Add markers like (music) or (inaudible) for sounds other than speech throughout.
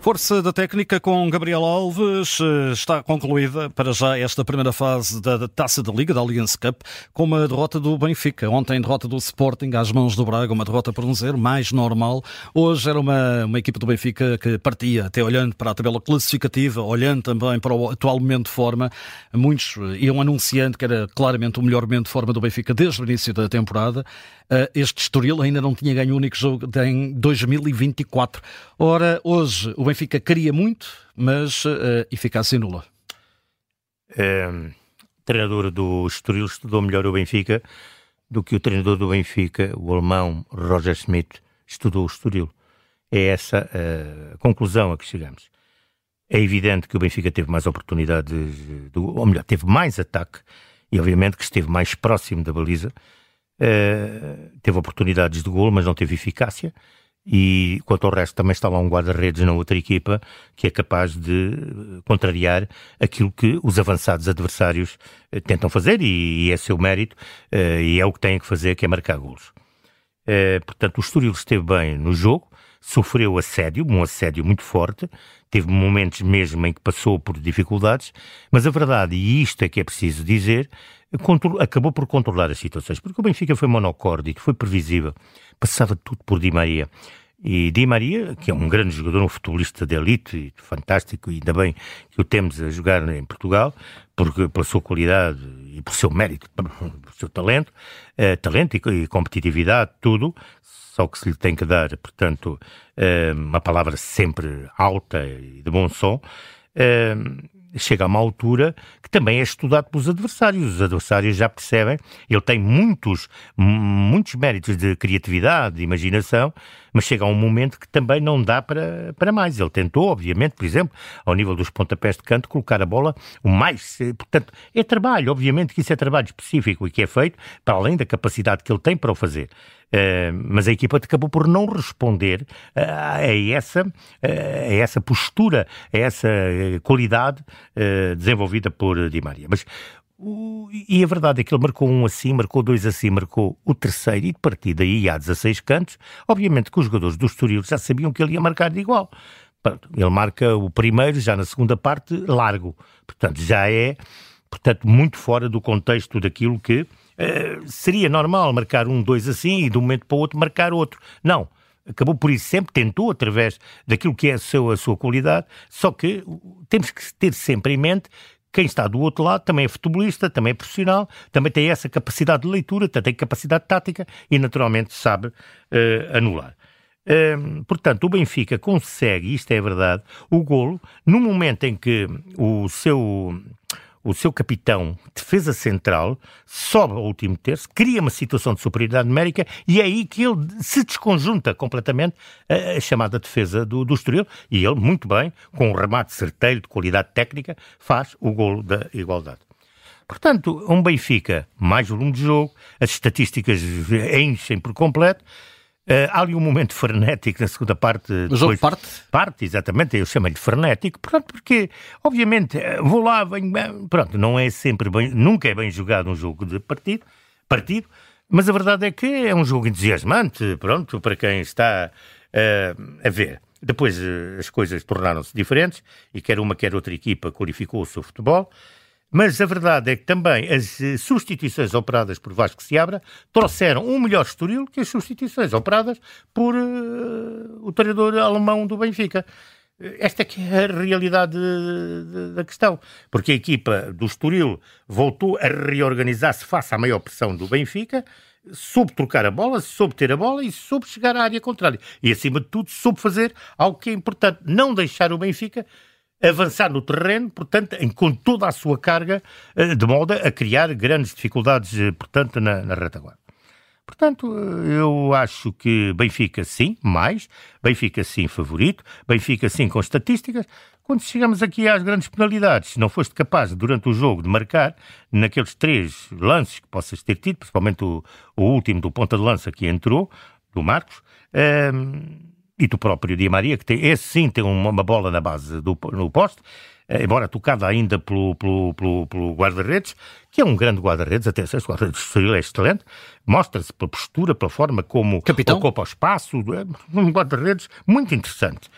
Força da técnica com Gabriel Alves eh, está concluída para já esta primeira fase da Taça da Liga, da Allianz Cup, com uma derrota do Benfica. Ontem, derrota do Sporting às mãos do Braga, uma derrota por um zero, mais normal. Hoje era uma, uma equipa do Benfica que partia, até olhando para a tabela classificativa, olhando também para o atual momento de forma. Muitos iam anunciando que era claramente o melhor momento de forma do Benfica desde o início da temporada. Eh, este Estoril ainda não tinha ganho o único jogo em 2024. Ora, hoje o Benfica queria muito, mas uh, eficácia nula. É, o treinador do Estoril estudou melhor o Benfica do que o treinador do Benfica, o alemão Roger Schmidt, estudou o Estoril. É essa a conclusão a que chegamos. É evidente que o Benfica teve mais oportunidades, ou melhor, teve mais ataque e obviamente que esteve mais próximo da baliza Uh, teve oportunidades de gol, mas não teve eficácia. E quanto ao resto, também está lá um guarda-redes na outra equipa que é capaz de contrariar aquilo que os avançados adversários uh, tentam fazer, e, é seu mérito, uh, e é o que têm que fazer, que é marcar golos. portanto, o Estoril esteve bem no jogo, sofreu assédio, um assédio muito forte, teve momentos mesmo em que passou por dificuldades, mas a verdade, e isto é que é preciso dizer, acabou por controlar as situações, porque o Benfica foi monocórdico, foi previsível, passava tudo por Di Maria. E Di Maria, que é um grande jogador, um futebolista de elite, fantástico, e ainda bem que o temos a jogar em Portugal, porque pela sua qualidade e por seu mérito, (laughs) pelo seu talento, eh, talento e, e, competitividade, tudo, só que se lhe tem que dar, portanto, eh, uma palavra sempre alta e de bom som, eh, chega a uma altura que também é estudado pelos adversários. Os adversários já percebem, ele tem muitos, muitos méritos de criatividade, de imaginação, mas chega a um momento que também não dá para, para mais. Ele tentou, obviamente, por exemplo, ao nível dos pontapés de canto, colocar a bola o mais. Eh, portanto, é trabalho, obviamente que isso é trabalho específico e que é feito para além da capacidade que ele tem para o fazer. Uh, mas a equipa acabou por não responder a, essa, a essa postura, a essa qualidade desenvolvida por Di Maria. Mas e a verdade é que ele marcou um assim, marcou dois assim, marcou o terceiro e de partida aí há 16 cantos. Obviamente que os jogadores do Estoril já sabiam que ele ia marcar de igual. Ele marca o primeiro, já na segunda parte, largo. Portanto, já é portanto, muito fora do contexto daquilo que eh, seria normal marcar um, dois assim e de um momento para o outro marcar outro. Não. Acabou por isso, sempre tentou, através daquilo que é a sua, a sua qualidade, só que temos que ter sempre em mente quem está do outro lado também é futebolista, também é profissional, também tem essa capacidade de leitura, tem capacidade tática e naturalmente sabe uh, anular. Uh, portanto, o Benfica consegue, isto é verdade, o golo no momento em que o seu o seu capitão, defesa central, sobe ao último terço, cria uma situação de superioridade numérica e é aí que ele se desconjunta completamente a, a chamada defesa do, do Estoril e ele, muito bem, com um remate certeiro de qualidade técnica, faz o golo da igualdade. Portanto, um Benfica, mais volume de jogo, as estatísticas enchem por completo, há ali um momento frenético na segunda parte. O jogo parte? Parte, exatamente, eu chamo-lhe frenético, pronto, porque, obviamente, eh, vou lá, venho, pronto, não é sempre bem, nunca é bem jogado um jogo de partido, partido, mas a verdade é que é um jogo entusiasmante, pronto, para quem está uh, a ver. Depois as coisas tornaram-se diferentes e quer uma, quer outra equipa qualificou o seu futebol. Mas a verdade é que também as eh, substituições operadas por Vasco Seabra trouxeram um melhor Estoril que as substituições operadas por uh, o treinador alemão do Benfica. Esta é que é a realidade da questão. Porque a equipa do Estoril voltou a reorganizar-se face à maior pressão do Benfica, soube trocar a bola, soube ter a bola e soube chegar à área contrária. E, acima de tudo, soube fazer algo que é importante, não deixar o Benfica avançar no terreno, portanto, em, com toda a sua carga, eh, de modo a criar grandes dificuldades, eh, portanto, na, na retaguarda. Portanto, eh, eu acho que Benfica sim, mais, Benfica sim favorito, Benfica sim com estatísticas. Quando chegamos aqui às grandes penalidades, se não foste capaz durante o jogo de marcar naqueles três lances que possas ter tido, principalmente o, o último do ponta de lança que entrou, do Marcos, ehm, e do próprio Di Maria, que tem, esse sim tem uma, uma bola na base do no poste, eh, embora tocada ainda pelo, pelo, pelo, pelo guarda-redes, que é um grande guarda-redes, até se o guarda-redes é excelente, mostra-se pela postura, pela forma como Capitão? ocupa o espaço, é um guarda-redes muito interessante.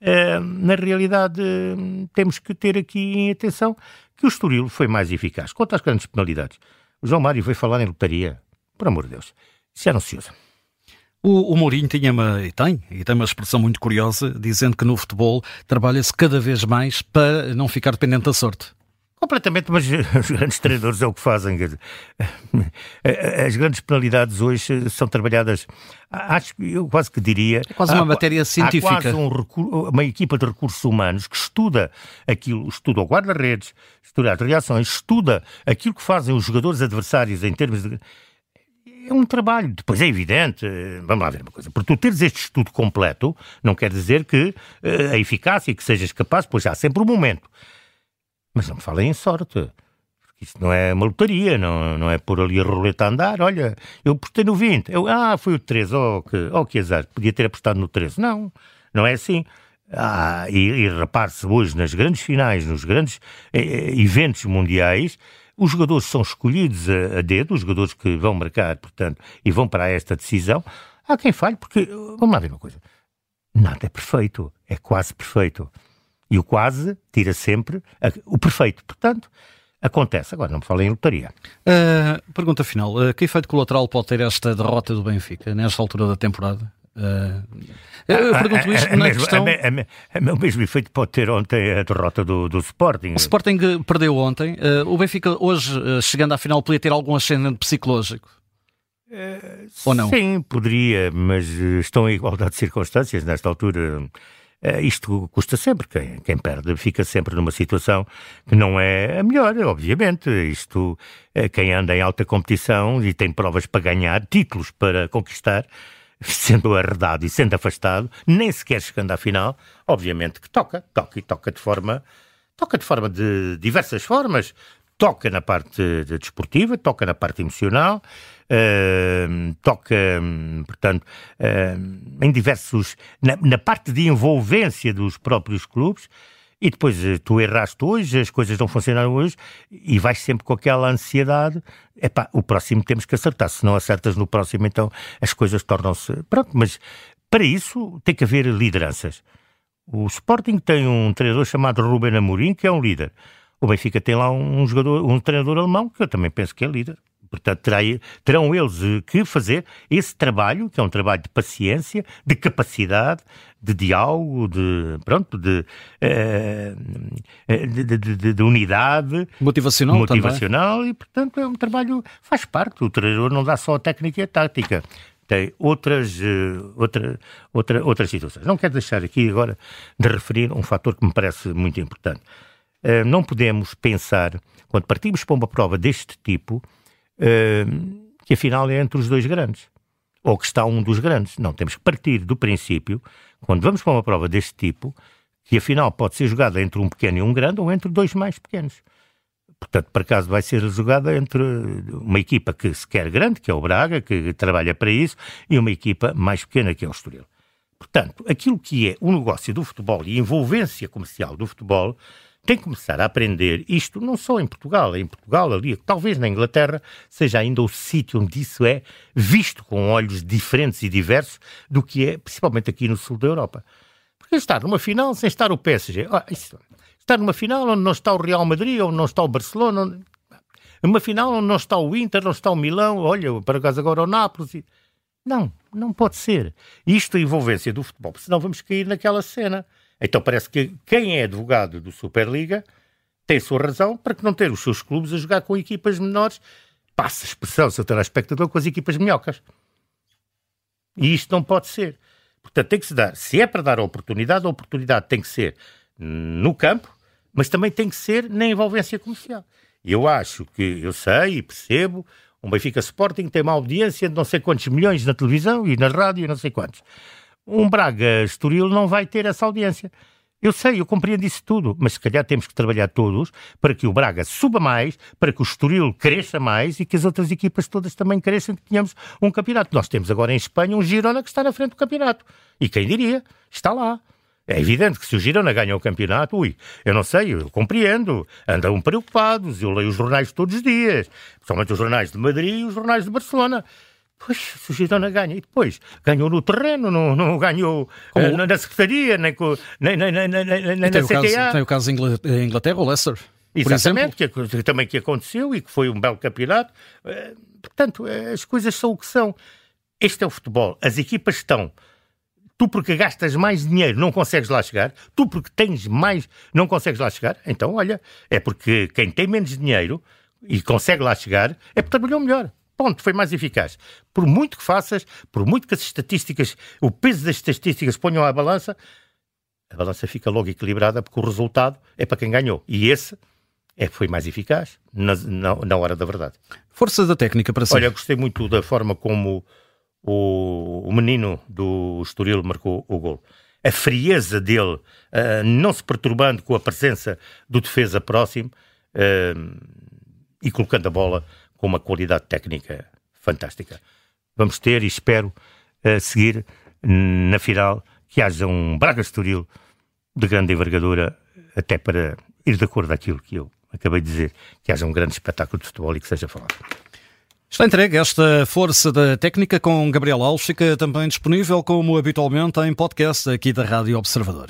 Uh, na realidade, temos que ter aqui em atenção que o Estoril foi mais eficaz. Quanto às grandes penalidades, o João Mário veio falar em lotaria. Por amor de Deus, isso já não se usa. O, o Mourinho tinha uma, e tem, e tem uma expressão muito curiosa, dizendo que no futebol trabalha-se cada vez mais para não ficar dependente da sorte. Completamente, mas os grandes treinadores é o que fazem. As grandes penalidades hoje são trabalhadas, acho que eu quase que diria. É quase uma há, matéria científica. Há quase um uma equipa de recursos humanos que estuda aquilo, estuda o guarda-redes, estuda as reações, estuda aquilo que fazem os jogadores adversários em termos de é um trabalho. Depois é evidente, vamos lá ver uma coisa, por tu teres este estudo completo, não quer dizer que uh, a eficácia, que sejas capaz, pois há sempre um momento. Mas não me falem em sorte. Porque isso não é uma lotaria, não, não é por ali a roleta a andar. Olha, eu apostei no 20. Eu, ah, foi o 13. Oh que, oh, que azar. Podia ter apostado no 13. Não, não é assim. Ah, e, e repare-se hoje nas grandes finais, nos grandes eh, eh eventos mundiais, os jogadores são escolhidos a, a, dedo, os jogadores que vão marcar, portanto, e vão para esta decisão. Há quem falhe, porque, vamos lá ver uma coisa, nada é perfeito, é quase perfeito. E o quase tira sempre a, o perfeito. Portanto, acontece. Agora não me falem em lotaria. Uh, pergunta final. Uh, que efeito colateral pode ter esta derrota do Benfica nesta altura da temporada? Uh, eu pergunto ah, isto na mesmo, questão... o mesmo efeito pode ter ontem a derrota do, do Sporting. O Sporting perdeu ontem. Uh, o Benfica hoje, uh, chegando à final, podia ter algum ascendente psicológico? Ou não? Sim, poderia, mas estão em igualdade de circunstâncias nesta altura. Uh, isto custa sempre, quem, quem, perde fica sempre numa situação que não é a melhor, obviamente. Isto, uh, quem anda em alta competição e tem provas para ganhar, títulos para conquistar, sendo arredado e sendo afastado, nem sequer chegando à final, obviamente que toca, toca e toca de forma, toca de forma de diversas formas, toca na parte desportiva, toca na parte emocional, uh, toca, portanto, uh, em diversos. Na, na, parte de envolvência dos próprios clubes. E depois eh, tu erraste hoje, as coisas não funcionaram hoje, e vais sempre com aquela ansiedade. Epá, o próximo temos que acertar. Se não acertas no próximo, então as coisas tornam-se. Pronto, mas para isso tem que haver lideranças. O Sporting tem um treinador chamado Ruben Amorim, que é um líder. O Benfica tem lá um jogador, um treinador alemão, que eu também penso que é líder. Portanto, terá, terão eles eh, que fazer esse trabalho, que é um trabalho de paciência, de capacidade, de diálogo, de, pronto, de, eh, eh, de, de, de, de unidade. Motivacional Motivacional também. e, portanto, é um trabalho, faz parte. O treinador não dá só a técnica e a tática tem outras, outra, outra, outras situações. Não quero deixar aqui agora de referir um fator que me parece muito importante. Não podemos pensar, quando partimos para uma prova deste tipo, uh, que afinal é entre os dois grandes. Ou que está um dos grandes. Não, temos que partir do princípio, quando vamos para uma prova deste tipo, que afinal pode ser jogada entre um pequeno e um grande ou entre dois mais pequenos. Portanto, por acaso vai ser jogada entre uma equipa que se quer grande, que é o Braga, que trabalha para isso, e uma equipa mais pequena, que é o Estoril. Portanto, aquilo que é o negócio do futebol e a envolvência comercial do futebol tem que começar a aprender isto não só em Portugal, em Portugal ali, talvez na Inglaterra seja ainda o sítio onde isso é visto com olhos diferentes e diversos do que é principalmente aqui no sul da Europa. Porque estar numa final sem estar o PSG, ah, isso, estar numa final onde não está o Real Madrid, onde não está o Barcelona, onde, uma final onde não está o Inter, não está o Milão, olha, para acaso agora o Nápoles. Não, não pode ser. Isto é a envolvência do futebol, senão vamos cair naquela cena. Então parece que quem é advogado do Superliga tem sua razão para que não ter os seus clubes a jogar com equipas menores, passa a expressão, seu telespectador, com as equipas minhocas. E isto não pode ser. Portanto, tem que se dar, se é para dar a oportunidade, a oportunidade tem que ser no campo, mas também tem que ser na envolvência comercial. Eu acho que, eu sei e percebo, um Benfica Sporting tem uma audiência de não sei quantos milhões na televisão e na rádio e não sei quantos um Braga Estoril não vai ter essa audiência. Eu sei, eu compreendo isso tudo, mas se calhar temos que trabalhar todos para que o Braga suba mais, para que o Estoril cresça mais e que as outras equipas todas também cresçam, que tenhamos um campeonato. Nós temos agora em Espanha um Girona que está na frente do campeonato. E quem diria? Está lá. É evidente que se o Girona ganha o campeonato, ui, eu não sei, eu compreendo, andam preocupados, eu leio os jornais todos os dias, principalmente os jornais de Madrid e os jornais de Barcelona. Pois, o Girona ganha. E depois, ganhou no terreno, não, não ganhou uh, na Secretaria, nem, com, nem, nem, nem, nem, nem na CTA. Caso, tem o caso da Inglaterra, o Leicester. Exatamente, que, que, também que aconteceu e que foi um belo campeonato. Uh, portanto, as coisas são o que são. Este é o futebol. As equipas estão. Tu, porque gastas mais dinheiro, não consegues lá chegar. Tu, porque tens mais, não consegues lá chegar. Então, olha, é porque quem tem menos dinheiro e consegue lá chegar é porque trabalhou melhor. Ponto, foi mais eficaz. Por muito que faças, por muito que as estatísticas, o peso das estatísticas ponham à balança, a balança fica logo equilibrada porque o resultado é para quem ganhou. E esse é que foi mais eficaz na, na, na hora da verdade. Força da técnica para si. Olha, gostei muito da forma como o, o menino do Estoril marcou o gol. A frieza dele, uh, não se perturbando com a presença do defesa próximo uh, e colocando a bola com uma qualidade técnica fantástica. Vamos ter, e espero, uh, seguir na final que haja um Braga Estoril de grande envergadura, até para ir de acordo com aquilo que eu acabei de dizer, que haja um grande espetáculo de futebol e que seja falado. Está entregue esta força da técnica com Gabriel Alves, fica também disponível como habitualmente em podcast aqui da Rádio Observador.